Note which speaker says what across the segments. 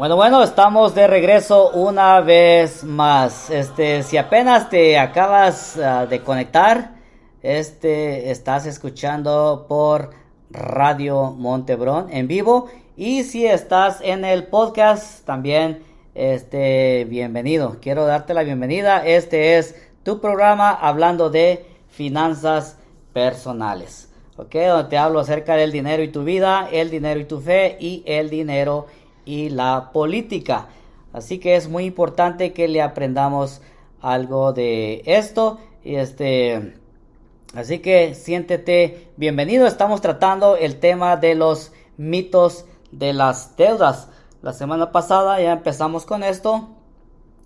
Speaker 1: Bueno, bueno, estamos de regreso una vez más. Este, si apenas te acabas uh, de conectar, este, estás escuchando por Radio Montebrón en vivo. Y si estás en el podcast, también, este, bienvenido. Quiero darte la bienvenida. Este es tu programa hablando de finanzas personales. Ok, donde te hablo acerca del dinero y tu vida, el dinero y tu fe y el dinero y la política. Así que es muy importante que le aprendamos algo de esto. Y este, así que siéntete bienvenido. Estamos tratando el tema de los mitos de las deudas. La semana pasada ya empezamos con esto.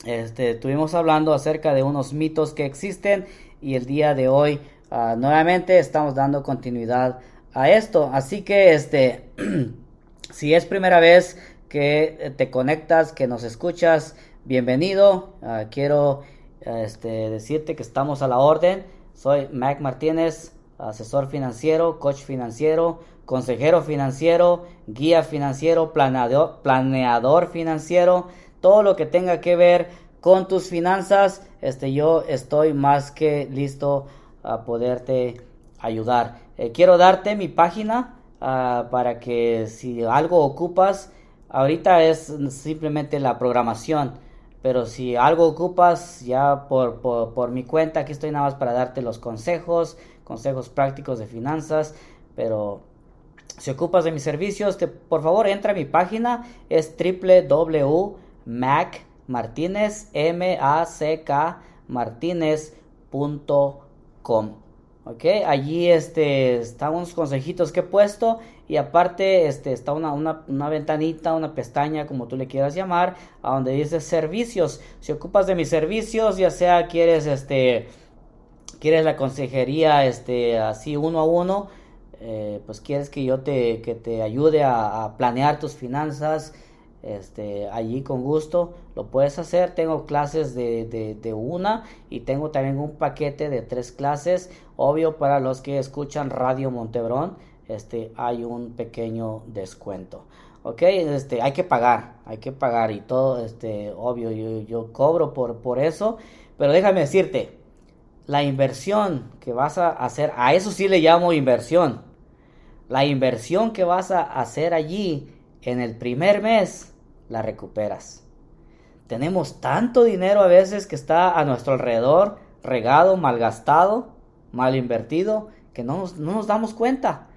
Speaker 1: Este, estuvimos hablando acerca de unos mitos que existen y el día de hoy uh, nuevamente estamos dando continuidad a esto. Así que este, si es primera vez que eh, te conectas, que nos escuchas, bienvenido. Uh, quiero este, decirte que estamos a la orden. Soy Mac Martínez, asesor financiero, coach financiero, consejero financiero, guía financiero, planeador, financiero, todo lo que tenga que ver con tus finanzas, este, yo estoy más que listo a poderte ayudar. Eh, quiero darte mi página uh, para que si algo ocupas, ahorita es simplemente la programación. Pero si algo ocupas, ya por, por, mi cuenta, aquí estoy nada más para darte los consejos, consejos prácticos de finanzas. Pero si ocupas de mis servicios, te, por favor entra a mi página, es www.macmartinez, m. Ok, allí este, están unos consejitos que he puesto y aparte este, está una, una, ventanita, una pestaña, como tú le quieras llamar, a donde dice servicios. Si ocupas de mis servicios, ya sea quieres, este, quieres la consejería este, así uno a uno, eh, pues quieres que yo te, que te ayude a, planear tus finanzas, este, allí con gusto lo puedes hacer. Tengo clases de, de, una y tengo también un paquete de tres clases. Obvio para los que escuchan Radio Montebrón, este, hay un pequeño descuento. Ok, este, hay que pagar, hay que pagar y todo, este, obvio, yo, yo cobro por, por eso. Pero déjame decirte, la inversión que vas a hacer, a eso sí le llamo inversión. La inversión que vas a hacer allí en el primer mes la recuperas. Tenemos tanto dinero a veces que está a nuestro alrededor, regado, malgastado, mal invertido, que no nos, damos cuenta.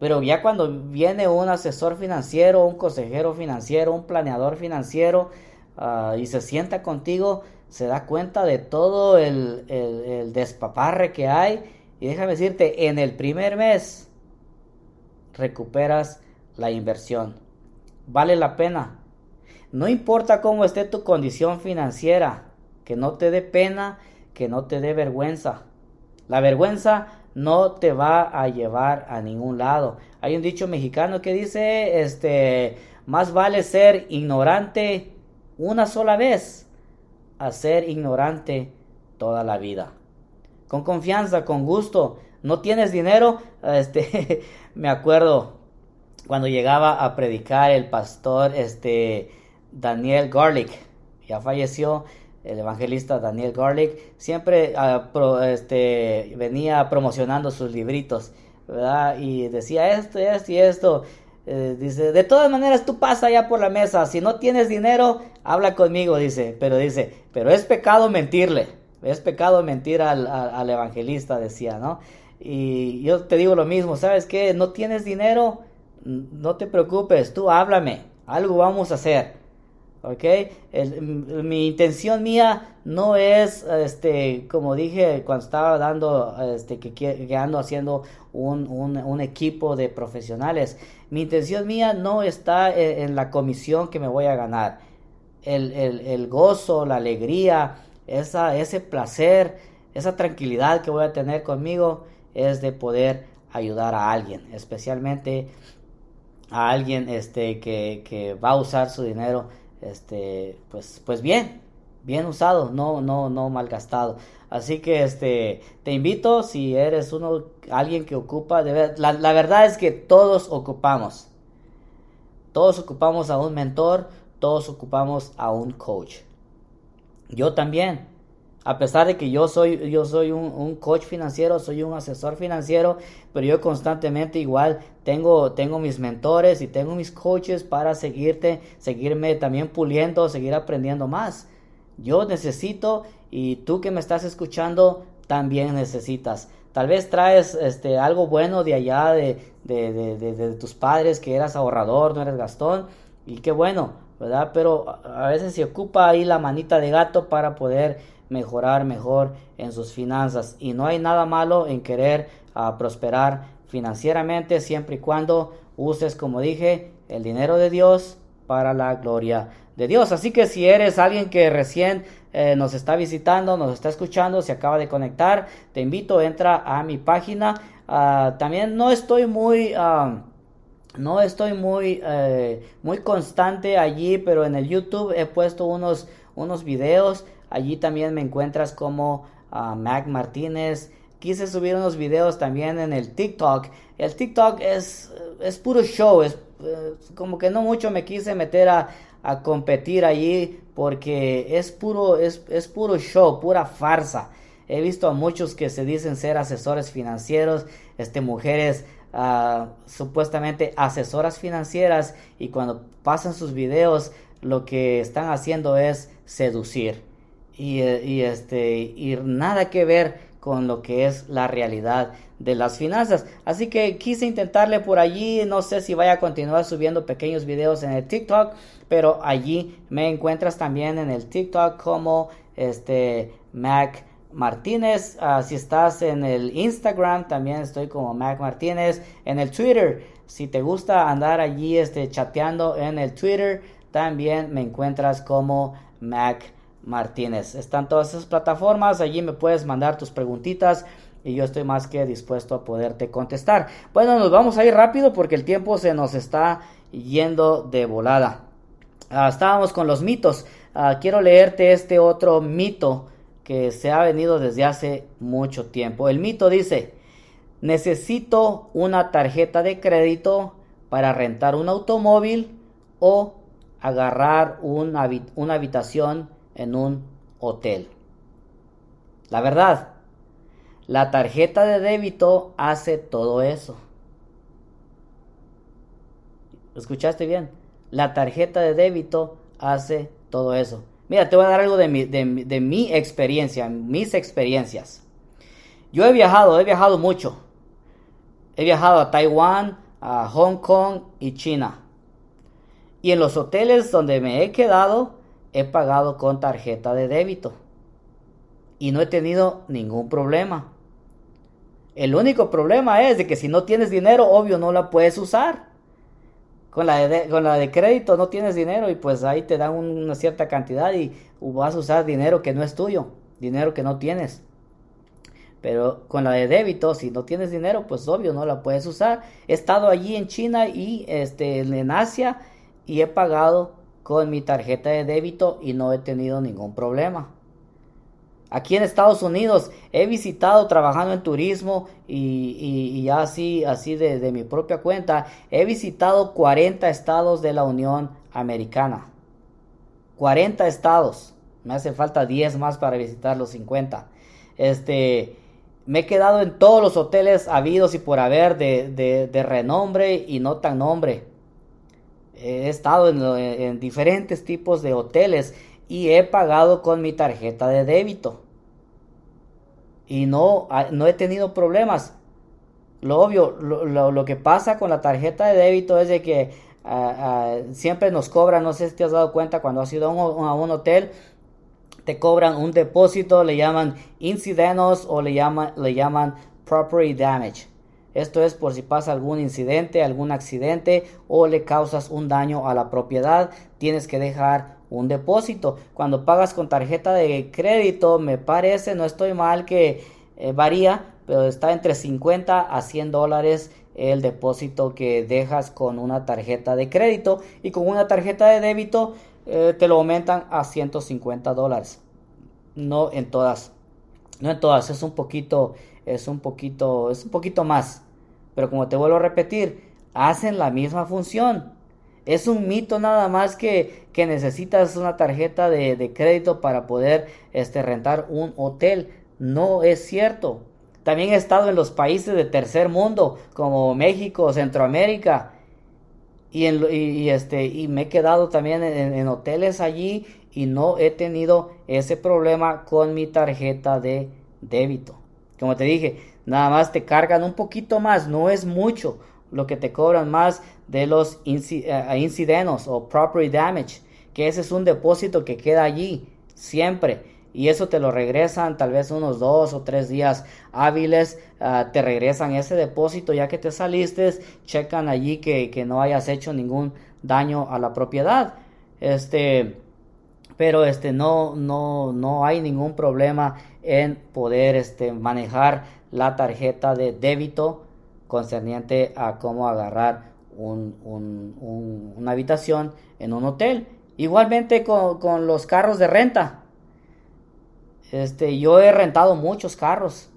Speaker 1: Pero ya cuando viene un asesor financiero, un consejero financiero, un planeador financiero ah, y se sienta contigo, se da cuenta de todo el, el despaparre que hay. Y déjame decirte, en el primer mes recuperas la inversión. Vale la pena. No importa cómo esté tu condición financiera, que no te dé pena, que no te dé vergüenza. La vergüenza no te va a llevar a ningún lado. Hay un dicho mexicano que dice, este, más vale ser ignorante una sola vez a ser ignorante toda la vida. Con confianza, con gusto. No tienes dinero, este, me acuerdo cuando llegaba a predicar el pastor, este, Daniel Garlic, ya falleció el evangelista Daniel Garlic, siempre ah, este, venía promocionando sus libritos, ¿verdad? Y decía esto, esto y esto. Eh, dice, de todas maneras tú pasa allá por la mesa, si no tienes dinero, habla conmigo, dice, pero dice, pero es pecado mentirle, es pecado mentir al, al evangelista, decía, ¿no? Y yo te digo lo mismo, ¿sabes qué? No tienes dinero, no te preocupes, tú háblame, algo vamos a hacer. ¿Ok? mi intención mía no es, este, como dije cuando estaba dando, este, que, que ando haciendo un, un, equipo de profesionales, mi intención mía no está e, en, la comisión que me voy a ganar. El, el, el, gozo, la alegría, esa, ese placer, esa tranquilidad que voy a tener conmigo es de poder ayudar a alguien, especialmente a alguien este, que, que va a usar su dinero este, pues, pues bien, bien usado, no, no, no malgastado. Así que este, te invito si eres uno, alguien que ocupa, de la, la verdad es que todos ocupamos. Todos ocupamos a un mentor, todos ocupamos a un coach. Yo también. A pesar de que yo soy, yo soy un, coach financiero, soy un asesor financiero, pero yo constantemente igual tengo, tengo mis mentores y tengo mis coaches para seguirte, seguirme también puliendo, seguir aprendiendo más. Yo necesito y tú que me estás escuchando también necesitas. Tal vez traes este, algo bueno de allá de, de, de, de tus padres, que eras ahorrador, no eres gastón, y qué bueno, ¿verdad? Pero a veces se ocupa ahí la manita de gato para poder mejorar mejor en sus finanzas. Y no hay nada malo en querer ah, prosperar financieramente siempre y cuando uses, como dije, el dinero de Dios para la gloria de Dios. Así que si eres alguien que recién eh, nos está visitando, nos está escuchando, se acaba de conectar, te invito, entra a mi página. Ah, también no estoy muy... Ah, no estoy muy, eh, muy constante allí, pero en el YouTube he puesto unos, unos videos Allí también me encuentras como uh, Mac Martínez. Quise subir unos videos también en el TikTok. El TikTok es, es puro show. Es eh, como que no mucho me quise meter a, a competir allí porque es puro, es, es puro show, pura farsa. He visto a muchos que se dicen ser asesores financieros, este, mujeres uh, supuestamente asesoras financieras y cuando pasan sus videos lo que están haciendo es seducir y, y, este, y nada que ver con lo que es la realidad de las finanzas. Así que quise intentarle por allí, no sé si vaya a continuar subiendo pequeños videos en el TikTok, pero allí me encuentras también en el TikTok como este Mac Martínez. Uh, si estás en el Instagram, también estoy como Mac Martínez. En el Twitter, si te gusta andar allí este, chateando en el Twitter, también me encuentras como Mac Martínez. Están todas esas plataformas, allí me puedes mandar tus preguntitas y yo estoy más que dispuesto a poderte contestar. Bueno, nos vamos a ir rápido porque el tiempo se nos está yendo de volada. Ah, estábamos con los mitos. Ah, quiero leerte este otro mito que se ha venido desde hace mucho tiempo. El mito dice, necesito una tarjeta de crédito para rentar un automóvil o agarrar una habitación en un hotel. La verdad, la tarjeta de débito hace todo eso. ¿Escuchaste bien? La tarjeta de débito hace todo eso. Mira, te voy a dar algo de mi, de, de mi experiencia, mis experiencias. Yo he viajado, he viajado mucho. He viajado a Taiwán, a Hong Kong y China. Y en los hoteles donde me he quedado, he pagado con tarjeta de débito y no he tenido ningún problema. El único problema es de que si no tienes dinero, obvio no la puedes usar. Con la, de, con la de crédito no tienes dinero y pues ahí te dan una cierta cantidad y vas a usar dinero que no es tuyo, dinero que no tienes. Pero con la de débito, si no tienes dinero, pues obvio no la puedes usar. He estado allí en China y este, en Asia y he pagado con mi tarjeta de débito y no he tenido ningún problema. Aquí en Estados Unidos he visitado trabajando en turismo y, así, así de, mi propia cuenta, he visitado 40 estados de la Unión Americana. 40 estados. Me hace falta 10 más para visitar los 50. Este, me he quedado en todos los hoteles habidos y por haber de, de renombre y no tan nombre he estado en, diferentes tipos de hoteles y he pagado con mi tarjeta de débito. Y no, no he tenido problemas. Lo obvio, lo, que pasa con la tarjeta de débito es de que siempre nos cobran, no sé si te has dado cuenta, cuando has ido a un, hotel, te cobran un depósito, le llaman incidenos o le llaman, le llaman property damage. Esto es por si pasa algún incidente, algún accidente o le causas un daño a la propiedad, tienes que dejar un depósito. Cuando pagas con tarjeta de crédito, me parece, no estoy mal que eh, varía, pero está entre 50 a 100 dólares el depósito que dejas con una tarjeta de crédito y con una tarjeta de débito eh, te lo aumentan a 150 dólares. No en todas, no en todas, es un poquito es un poquito, es un poquito más. Pero como te vuelvo a repetir, hacen la misma función. Es un mito nada más que, que necesitas una tarjeta de, de, crédito para poder este, rentar un hotel. No es cierto. También he estado en los países de tercer mundo, como México, Centroamérica, y, en, y, este, y me he quedado también en, hoteles allí y no he tenido ese problema con mi tarjeta de débito. Como te dije, nada más te cargan un poquito más, no es mucho lo que te cobran más de los eh, incidentes o property damage, que ese es un depósito que queda allí siempre y eso te lo regresan tal vez unos dos o tres días hábiles, ah, te regresan ese depósito ya que te saliste, checan allí que, que, no hayas hecho ningún daño a la propiedad. Este, pero este no, no, no hay ningún problema en poder este, manejar la tarjeta de débito concerniente a cómo agarrar un, un, una habitación en un hotel. Igualmente con, con los carros de renta este, yo he rentado muchos carros.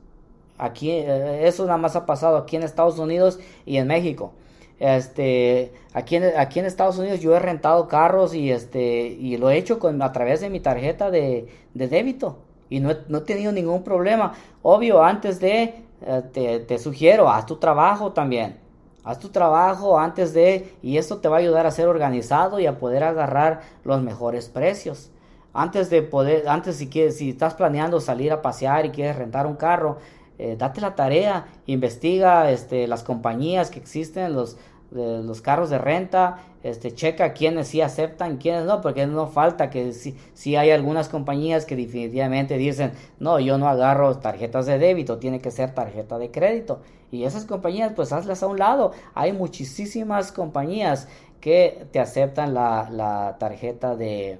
Speaker 1: Aquí, eh, eso nada más ha pasado aquí en Estados Unidos y en México. Este, aquí en, aquí en Estados Unidos yo he rentado carros y este, y lo he hecho con, a través de mi tarjeta de, débito. Y no he, no he, tenido ningún problema. Obvio, antes de, eh, te, te sugiero, haz tu trabajo también. Haz tu trabajo antes de, y esto te va a ayudar a ser organizado y a poder agarrar los mejores precios antes de poder, antes si quieres, si estás planeando salir a pasear y quieres rentar un carro, eh, date la tarea, investiga este, las compañías que existen, los, los carros de renta, este, checa quiénes sí aceptan, quiénes no, porque no falta que si, si hay algunas compañías que definitivamente dicen, no, yo no agarro tarjetas de débito, tiene que ser tarjeta de crédito. Y esas compañías, pues hazlas a un lado. Hay muchísimas compañías que te aceptan la, la tarjeta de,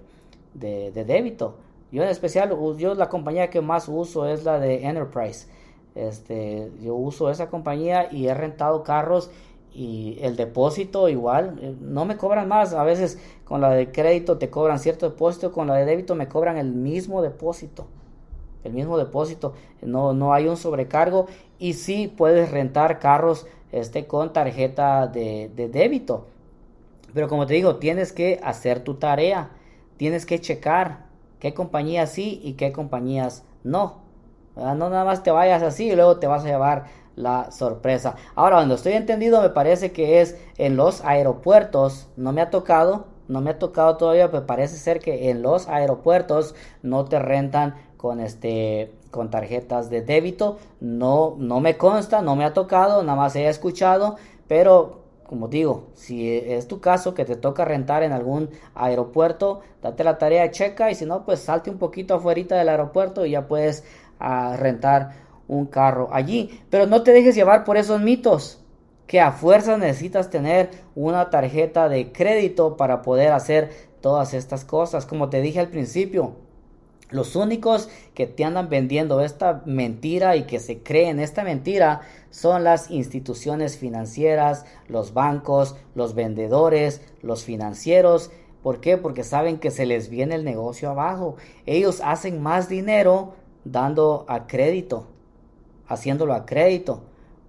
Speaker 1: de, débito. Yo en especial, yo la compañía que más uso es la de Enterprise. Este, yo uso esa compañía y he rentado carros y el depósito igual, eh, no me cobran más. A veces con la de crédito te cobran cierto depósito, con la de débito me cobran el mismo depósito. El mismo depósito, no, no hay un sobrecargo y sí puedes rentar carros este, con tarjeta de, de débito. Pero como te digo, tienes que hacer tu tarea tienes que checar qué compañías sí y qué compañías no. No nada más te vayas así y luego te vas a llevar la sorpresa. Ahora, cuando estoy entendido, me parece que es en los aeropuertos. No me ha tocado, no me ha tocado todavía, pero parece ser que en los aeropuertos no te rentan con este con tarjetas de débito. No, no me consta, no me ha tocado, nada más he escuchado, pero como digo, si es tu caso que te toca rentar en algún aeropuerto, date la tarea checa y si no, pues salte un poquito afuera del aeropuerto y ya puedes ah, rentar un carro allí. Pero no te dejes llevar por esos mitos que a fuerza necesitas tener una tarjeta de crédito para poder hacer todas estas cosas. Como te dije al principio, los únicos que te andan vendiendo esta mentira y que se creen esta mentira son las instituciones financieras, los bancos, los vendedores, los financieros. ¿Por qué? Porque saben que se les viene el negocio abajo. Ellos hacen más dinero dando a crédito, haciéndolo a crédito.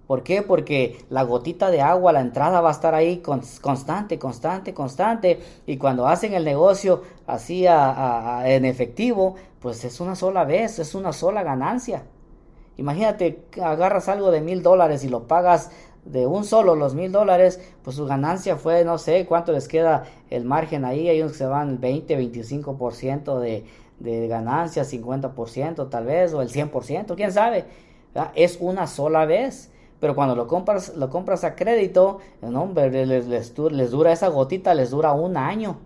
Speaker 1: ¿Por qué? Porque la gotita de agua, la entrada va a estar ahí constante, constante, constante. Y cuando hacen el negocio así en efectivo, pues es una sola vez, es una sola ganancia. Imagínate, agarras algo de mil dólares y lo pagas de un solo los mil dólares, pues su ganancia fue, no sé cuánto les queda el margen ahí. Hay unos que se van el 20, 25% de, de ganancia, 50% tal vez, o el 100%, quién sabe. Es una sola vez. Pero cuando lo compras, lo compras a crédito, no, les, les, dura esa gotita, les dura un año.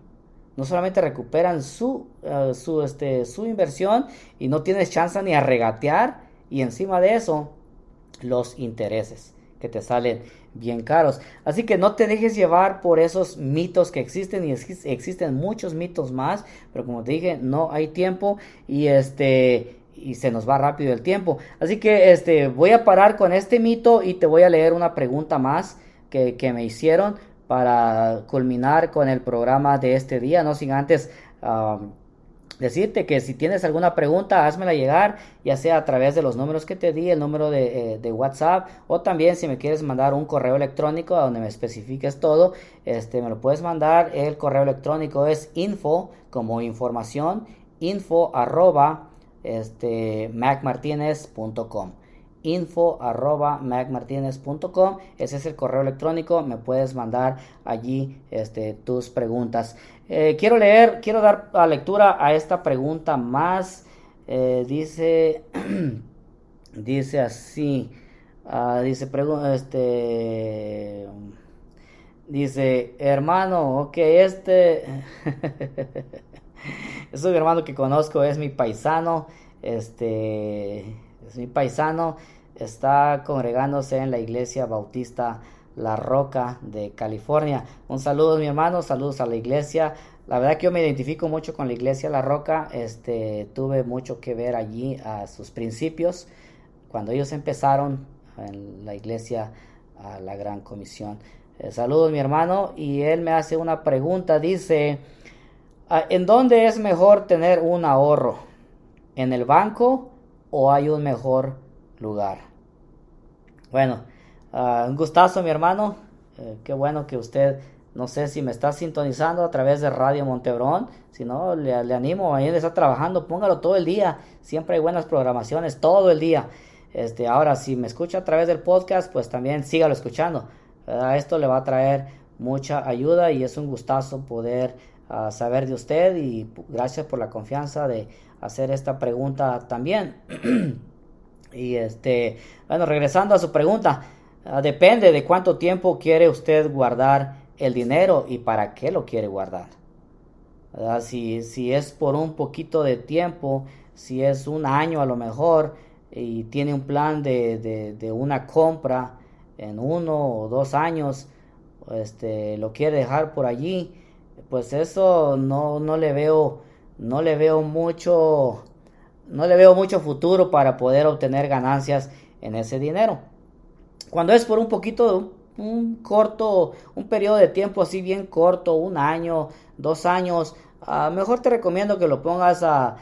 Speaker 1: No solamente recuperan su, eh, su, este, su inversión y no tienes chance ni a regatear. Y encima de eso, los intereses que te salen bien caros. Así que no te dejes llevar por esos mitos que existen y existen muchos mitos más, pero como te dije, no hay tiempo y este y se nos va rápido el tiempo. Así que este, voy a parar con este mito y te voy a leer una pregunta más que, me hicieron para culminar con el programa de este día, no sin antes decirte que si tienes alguna pregunta, házmela llegar, ya sea a través de los números que te di, el número de, eh, de, WhatsApp, o también si me quieres mandar un correo electrónico a donde me especifiques todo, este, me lo puedes mandar. El correo electrónico es info, como información, info arroba este, macmartinez.com info arroba macmartinez.com ese es el correo electrónico. Me puedes mandar allí este, tus preguntas eh, quiero leer quiero dar la lectura a esta pregunta más. Eh, dice dice así uh, dice este dice hermano ok este es un hermano que conozco es mi paisano este es mi paisano, está congregándose en la iglesia bautista La Roca de California. Un saludo mi hermano, saludos a la iglesia. La verdad que yo me identifico mucho con la iglesia La Roca, este, tuve mucho que ver allí a sus principios, cuando ellos empezaron en la iglesia a la Gran Comisión. Eh, saludos mi hermano y él me hace una pregunta, dice, ah, ¿en dónde es mejor tener un ahorro? ¿En el banco o hay un mejor lugar. Bueno, ah, un gustazo mi hermano, eh, qué bueno que usted, no sé si me está sintonizando a través de Radio Montebrón, si no, le, animo, ahí está trabajando, póngalo todo el día, siempre hay buenas programaciones, todo el día. Este, ahora, si me escucha a través del podcast, pues también sígalo escuchando. Esto le va a traer mucha ayuda y es un gustazo poder ah, saber de usted y gracias por la confianza de hacer esta pregunta también. y este, bueno, regresando a su pregunta, ah, depende de cuánto tiempo quiere usted guardar el dinero y para qué lo quiere guardar. Si, si es por un poquito de tiempo, si es un año a lo mejor y tiene un plan de, de, una compra en uno o dos años, este, lo quiere dejar por allí, pues eso no, no le veo no le veo mucho, no le veo mucho futuro para poder obtener ganancias en ese dinero. Cuando es por un poquito, un, corto, un periodo de tiempo así bien corto, un año, dos años, ah, mejor te recomiendo que lo pongas a,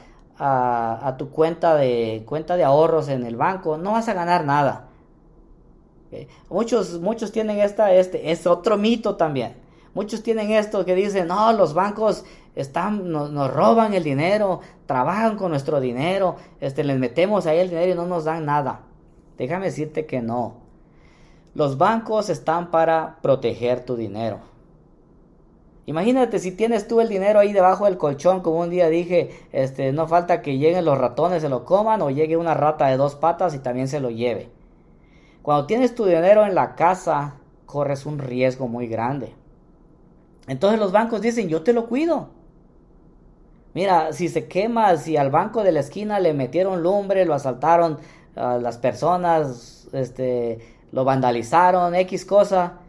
Speaker 1: tu cuenta de, cuenta de ahorros en el banco. No vas a ganar nada. Muchos, muchos tienen esta, este, es otro mito también. Muchos tienen esto que dicen, no, los bancos están, nos, roban el dinero, trabajan con nuestro dinero, este, les metemos ahí el dinero y no nos dan nada. Déjame decirte que no. Los bancos están para proteger tu dinero. Imagínate si tienes tú el dinero ahí debajo del colchón, como un día dije, este, no falta que lleguen los ratones, se lo coman, o llegue una rata de dos patas y también se lo lleve. Cuando tienes tu dinero en la casa, corres un riesgo muy grande. Entonces los bancos dicen, yo te lo cuido. Mira, si se quema, si al banco de la esquina le metieron lumbre, lo asaltaron a las personas, este, lo vandalizaron, X cosa,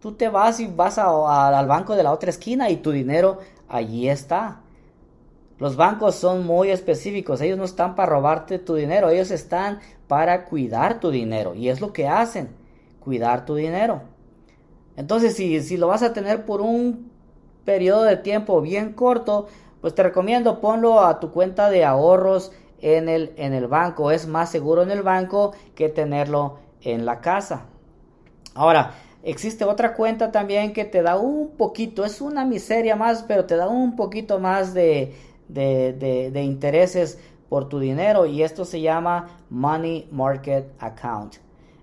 Speaker 1: tú te vas y vas al banco de la otra esquina y tu dinero allí está. Los bancos son muy específicos, ellos no están para robarte tu dinero, ellos están para cuidar tu dinero y es lo que hacen, cuidar tu dinero. Entonces, si, si lo vas a tener por un periodo de tiempo bien corto, pues te recomiendo ponlo a tu cuenta de ahorros en el, en el banco. Es más seguro en el banco que tenerlo en la casa. Ahora, existe otra cuenta también que te da un poquito, es una miseria más, pero te da un poquito más de, de, intereses por tu dinero y esto se llama Money Market Account.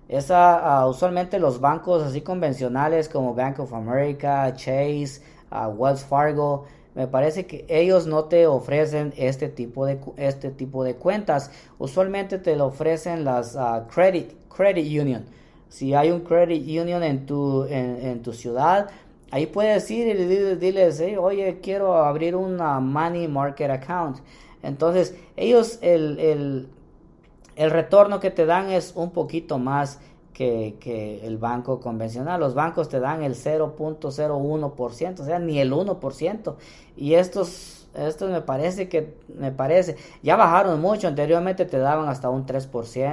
Speaker 1: Esa, uh, usualmente los bancos así convencionales como Bank of America, Chase, uh, Wells Fargo, me parece que ellos no te ofrecen este tipo de, este tipo de cuentas. Usualmente te lo ofrecen las ah, credit, credit union. Si hay un credit union en tu, en, tu ciudad, ahí puedes ir y diles, oye, quiero abrir una money market account. Entonces, ellos, el, el, el retorno que te dan es un poquito más que, el banco convencional. Los bancos te dan el 0.01%, o sea, ni el 1%. Y estos, me parece que, me parece, ya bajaron mucho. Anteriormente te daban hasta un 3%,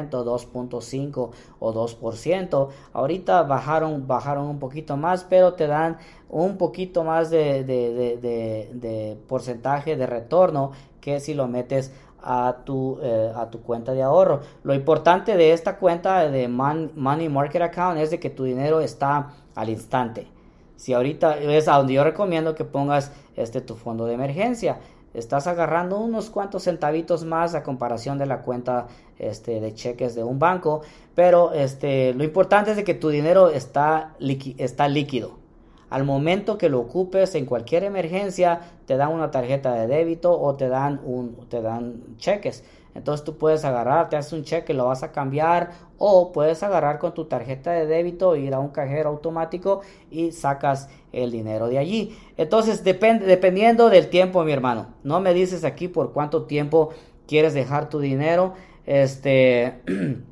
Speaker 1: 2.5 o 2%. Ahorita bajaron, bajaron un poquito más, pero te dan un poquito más de, de porcentaje de retorno que si lo metes a tu, eh, a tu cuenta de ahorro. Lo importante de esta cuenta de Money Market Account es de que tu dinero está al instante. Si ahorita es a donde yo recomiendo que pongas este tu fondo de emergencia, estás agarrando unos cuantos centavitos más a comparación de la cuenta este, de cheques de un banco, pero este, lo importante es de que tu dinero está, está líquido. Al momento que lo ocupes en cualquier emergencia, te dan una tarjeta de débito o te dan, un, te dan cheques. Entonces tú puedes agarrar, te haces un cheque, lo vas a cambiar o puedes agarrar con tu tarjeta de débito, ir a un cajero automático y sacas el dinero de allí. Entonces dependiendo del tiempo, mi hermano. No me dices aquí por cuánto tiempo quieres dejar tu dinero. Este,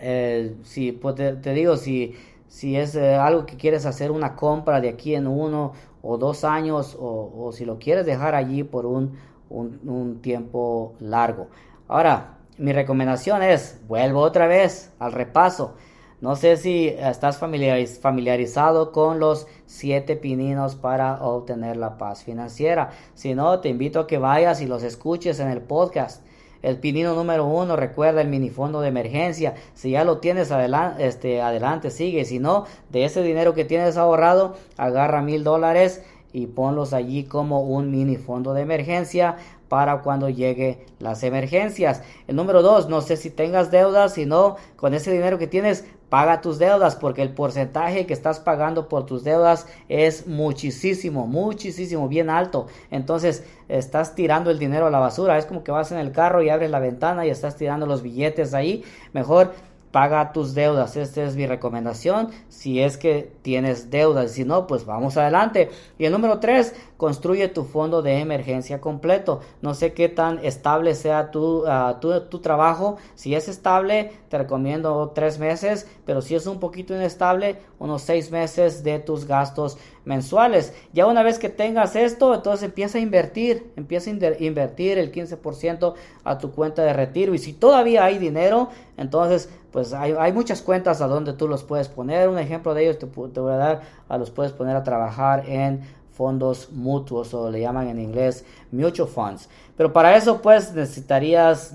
Speaker 1: eh, si pues te digo, si si es eh, algo que quieres hacer una compra de aquí en uno o dos años o, si lo quieres dejar allí por un, un, tiempo largo. Ahora, mi recomendación es, vuelvo otra vez al repaso. No sé si estás familiarizado con los siete pininos para obtener la paz financiera. Si no, te invito a que vayas y los escuches en el podcast. El pinino número uno, recuerda el minifondo de emergencia. Si ya lo tienes adelante, este, adelante, sigue. Si no, de ese dinero que tienes ahorrado, agarra mil dólares y ponlos allí como un mini fondo de emergencia para cuando llegue las emergencias. El número dos, no sé si tengas deudas, si no, con ese dinero que tienes, paga tus deudas porque el porcentaje que estás pagando por tus deudas es muchísimo, muchísimo, bien alto. Entonces estás tirando el dinero a la basura. Es como que vas en el carro y abres la ventana y estás tirando los billetes ahí. Mejor paga tus deudas. Esta es mi recomendación. Si es que tienes deudas, si no, pues vamos adelante. Y el número tres, construye tu fondo de emergencia completo. No sé qué tan estable sea tu, ah, tu, tu, trabajo. Si es estable, te recomiendo tres meses, pero si es un poquito inestable, unos seis meses de tus gastos mensuales. Ya una vez que tengas esto, entonces empieza a invertir, empieza a invertir el 15% a tu cuenta de retiro. Y si todavía hay dinero, entonces pues hay, hay, muchas cuentas a donde tú los puedes poner. Un ejemplo de ellos te, te voy a dar, a los puedes poner a trabajar en fondos mutuos o le llaman en inglés mutual funds. Pero para eso pues necesitarías,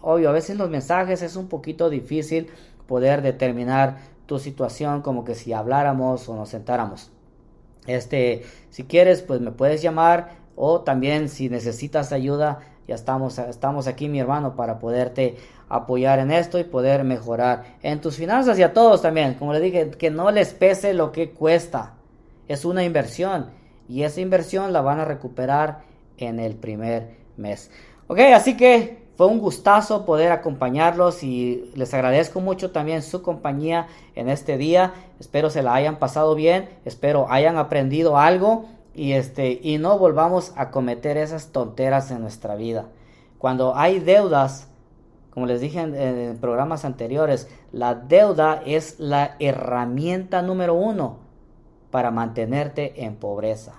Speaker 1: obvio, a veces los mensajes es un poquito difícil poder determinar tu situación como que si habláramos o nos sentáramos. Este, si quieres pues me puedes llamar o también si necesitas ayuda, ya estamos, estamos aquí mi hermano para poderte apoyar en esto y poder mejorar en tus finanzas y a todos también. Como le dije, que no les pese lo que cuesta es una inversión y esa inversión la van a recuperar en el primer mes. Ok, así que fue un gustazo poder acompañarlos y les agradezco mucho también su compañía en este día. Espero se la hayan pasado bien, espero hayan aprendido algo y este y no volvamos a cometer esas tonteras en nuestra vida. Cuando hay deudas, como les dije en, en programas anteriores, la deuda es la herramienta número uno para mantenerte en pobreza.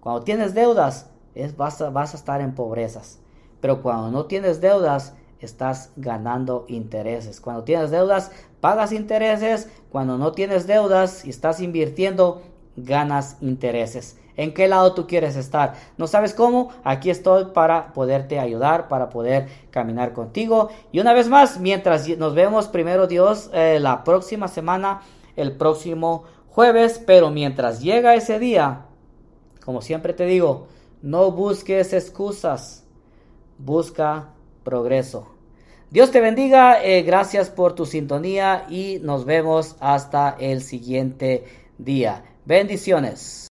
Speaker 1: Cuando tienes deudas, es, vas, a, vas a estar en pobrezas. Pero cuando no tienes deudas, estás ganando intereses. Cuando tienes deudas, pagas intereses. Cuando no tienes deudas y estás invirtiendo, ganas intereses. ¿En qué lado tú quieres estar? ¿No sabes cómo? Aquí estoy para poderte ayudar, para poder caminar contigo. Y una vez más, mientras nos vemos primero Dios eh, la próxima semana, el próximo jueves, pero mientras llega ese día, como siempre te digo, no busques excusas, busca progreso. Dios te bendiga, eh, gracias por tu sintonía y nos vemos hasta el siguiente día. Bendiciones.